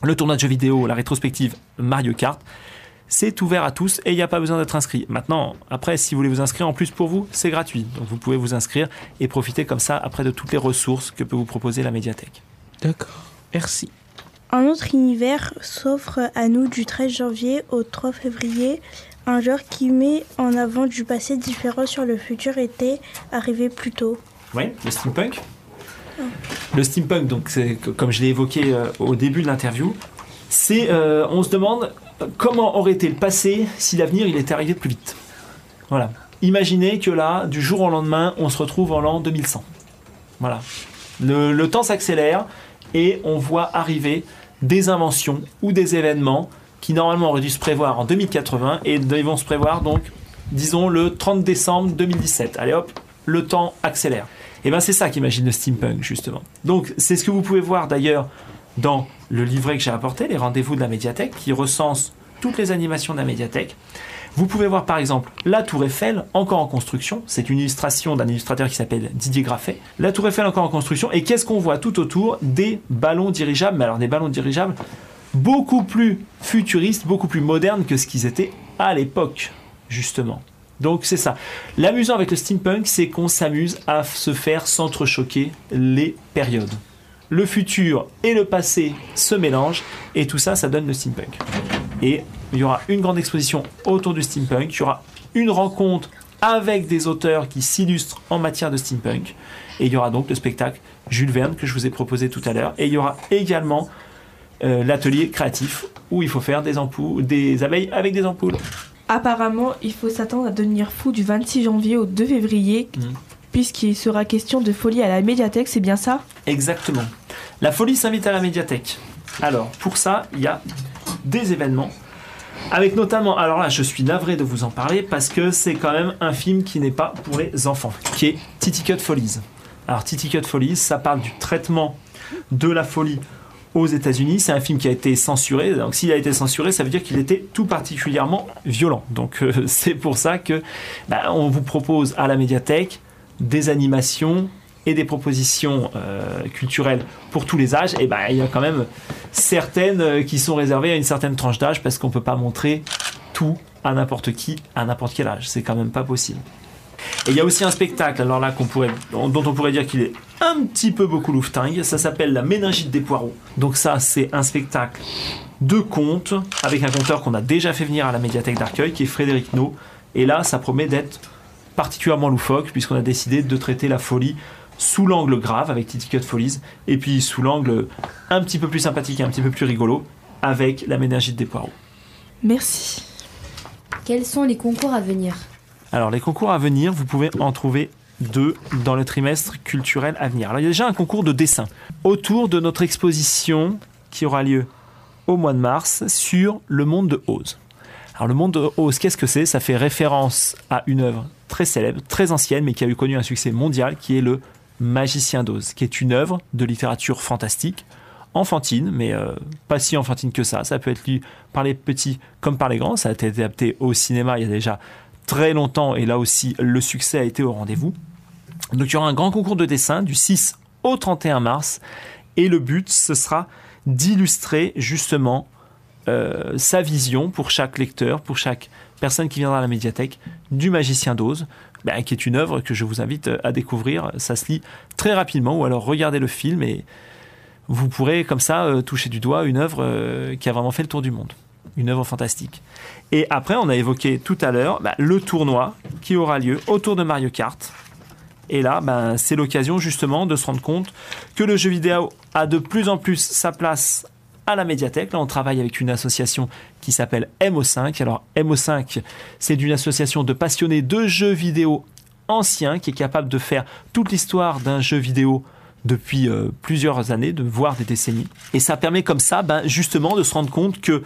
le tournoi de jeux vidéo, la rétrospective Mario Kart, c'est ouvert à tous et il n'y a pas besoin d'être inscrit. Maintenant, après, si vous voulez vous inscrire en plus pour vous, c'est gratuit. Donc, vous pouvez vous inscrire et profiter comme ça après de toutes les ressources que peut vous proposer la médiathèque. D'accord, merci. Un autre univers s'offre à nous du 13 janvier au 3 février, un genre qui met en avant du passé différent sur le futur était arrivé plus tôt. Oui, le steampunk. Le steampunk, donc comme je l'ai évoqué euh, au début de l'interview, c'est euh, on se demande comment aurait été le passé si l'avenir était arrivé plus vite? Voilà. Imaginez que là, du jour au lendemain, on se retrouve en l'an 2100. Voilà. Le, temps s'accélère et on voit arriver des inventions ou des événements qui normalement auraient dû se prévoir en 2080 et ils vont se prévoir donc, disons, le 30 décembre 2017. Allez hop, le temps accélère. Et bien c'est ça qu'imagine le steampunk justement. Donc c'est ce que vous pouvez voir d'ailleurs dans le livret que j'ai apporté, les rendez-vous de la médiathèque, qui recense toutes les animations de la médiathèque. Vous pouvez voir par exemple la Tour Eiffel, encore en construction. C'est une illustration d'un illustrateur qui s'appelle Didier Graffet. La Tour Eiffel encore en construction. Et qu'est-ce qu'on voit tout autour Des ballons dirigeables? Mais alors des ballons dirigeables beaucoup plus futuristes, beaucoup plus modernes que ce qu'ils étaient à l'époque, justement. Donc c'est ça. L'amusant avec le steampunk, c'est qu'on s'amuse à se faire s'entrechoquer les périodes. Le futur et le passé se mélangent et tout ça, ça donne le steampunk. Et il y aura une grande exposition autour du steampunk, il y aura une rencontre avec des auteurs qui s'illustrent en matière de steampunk et il y aura donc le spectacle Jules Verne que je vous ai proposé tout à l'heure et il y aura également euh, l'atelier créatif où il faut faire des ampoules, des abeilles avec des ampoules. Apparemment, il faut s'attendre à devenir fou du 26 janvier au 2 février, Mm. puisqu'il sera question de folie à la médiathèque, c'est bien ça? Exactement. La folie s'invite à la médiathèque. Alors, pour ça, il y a des événements. Avec notamment, alors là, je suis navré de vous en parler parce que c'est quand même un film qui n'est pas pour les enfants, qui est Titty Cut Follies. Alors, Titty Cut Follies, ça parle du traitement de la folie aux États-Unis. C'est un film qui a été censuré. Donc, s'il a été censuré, ça veut dire qu'il était tout particulièrement violent. Donc, euh, c'est pour ça que bah, on vous propose à la médiathèque des animations et des propositions euh, culturelles pour tous les âges. Et ben, il y a quand même certaines euh, qui sont réservées à une certaine tranche d'âge parce qu'on peut pas montrer tout à n'importe qui à n'importe quel âge. C'est quand même pas possible. Et il y a aussi un spectacle, alors là, qu'on pourrait, dont on pourrait dire qu'il est un petit peu beaucoup louvetingue. Ça s'appelle La méningite des poireaux. Donc ça, c'est un spectacle de contes avec un conteur qu'on a déjà fait venir à la médiathèque d'Arcueil, qui est Frédéric No. Et là, ça promet d'être particulièrement loufoque, puisqu'on a décidé de traiter la folie sous l'angle grave avec Titty Cut Follies, et puis sous l'angle un petit peu plus sympathique et un petit peu plus rigolo avec la méningite des poireaux. Merci. Quels sont les concours à venir? Alors, les concours à venir, vous pouvez en trouver deux dans le trimestre culturel à venir. Alors, il y a déjà un concours de dessin autour de notre exposition qui aura lieu au mois de mars sur le monde de Oz. Alors, le monde de Oz, qu'est-ce que c'est? Ça fait référence à une œuvre très célèbre, très ancienne, mais qui a eu connu un succès mondial, qui est le Magicien d'Oz, qui est une œuvre de littérature fantastique, enfantine, mais euh, pas si enfantine que ça. Ça peut être lu par les petits comme par les grands. Ça a été adapté au cinéma il y a déjà très longtemps, et là aussi, le succès a été au rendez-vous. Donc il y aura un grand concours de dessin du 6 au 31 mars, et le but, ce sera d'illustrer justement euh, sa vision pour chaque lecteur, pour chaque personne qui viendra à la médiathèque du Magicien d'Oz, ben, qui est une œuvre que je vous invite à découvrir. Ça se lit très rapidement, ou alors regardez le film et vous pourrez comme ça euh, toucher du doigt une œuvre euh, qui a vraiment fait le tour du monde. Une œuvre fantastique. Et après, on a évoqué tout à l'heure ben, le tournoi qui aura lieu autour de Mario Kart. Et là, ben, c'est l'occasion justement de se rendre compte que le jeu vidéo a de plus en plus sa place à la médiathèque. Là, on travaille avec une association qui s'appelle MO5. Alors, MO5, c'est une association de passionnés de jeux vidéo anciens qui est capable de faire toute l'histoire d'un jeu vidéo depuis euh, plusieurs années, de voire des décennies. Et ça permet comme ça, ben, justement, de se rendre compte que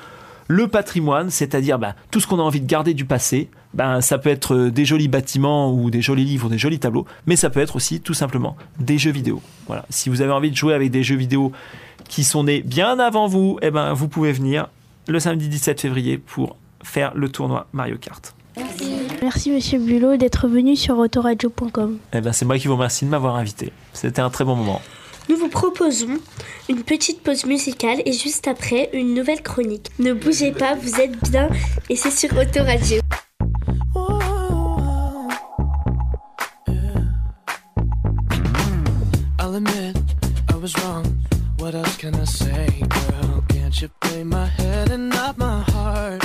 le patrimoine, c'est-à-dire ben, tout ce qu'on a envie de garder du passé, ben, ça peut être euh, des jolis bâtiments ou des jolis livres ou des jolis tableaux, mais ça peut être aussi tout simplement des jeux vidéo. Voilà. Si vous avez envie de jouer avec des jeux vidéo qui sont nés bien avant vous, eh ben, vous pouvez venir le samedi 17 février pour faire le tournoi Mario Kart. Merci Monsieur Bulot d'être venu sur autoradio.com. Eh ben, c'est moi qui vous remercie de m'avoir invité. C'était un très bon moment. Nous vous proposons une petite pause musicale et juste après une nouvelle chronique. Ne bougez pas, vous êtes bien et c'est sur Autoradio. I'll admit I was wrong. What else can I say, girl? Can't you play my head and not my heart?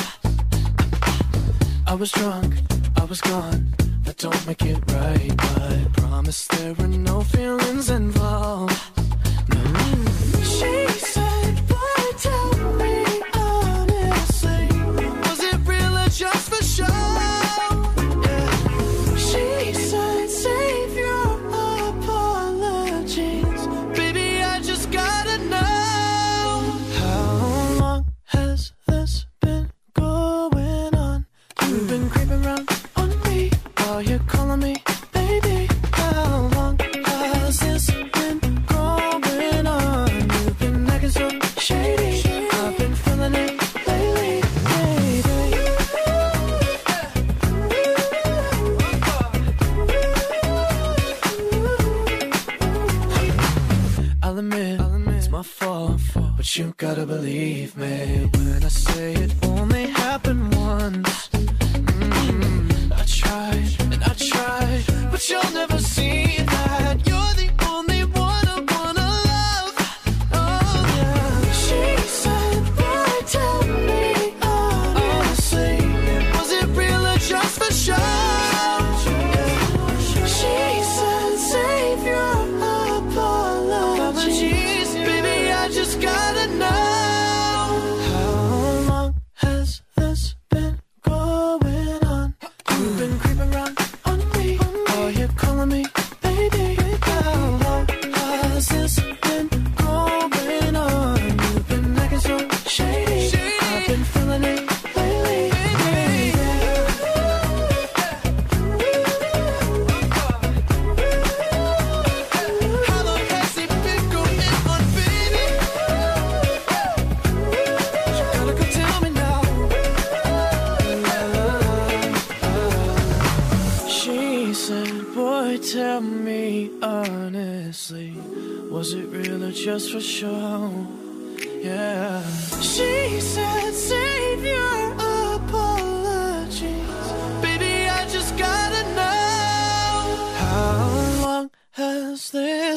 I was drunk, I was gone. That don't make it right, but promise there were no feelings involved. No. She said, "Boy, tell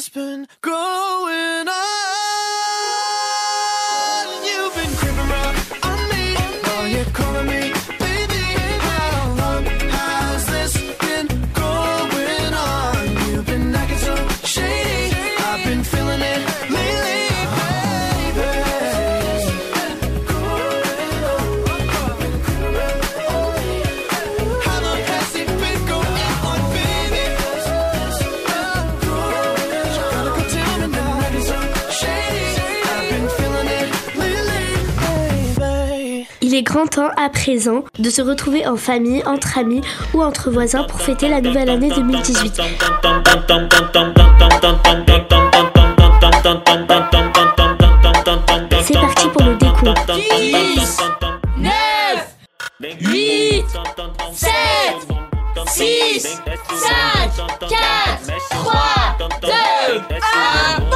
husband? 30 ans à présent de se retrouver en famille, entre amis ou entre voisins pour fêter la nouvelle année 2018. C'est parti pour le décompte. 10, 9, 8, 7, 6, 5, 4, 3, 2, 1,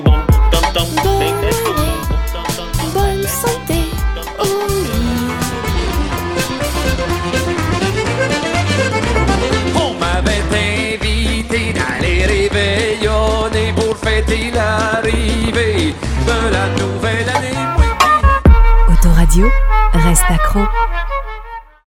fêter l'arrivée de la nouvelle année? Autoradio, reste accro.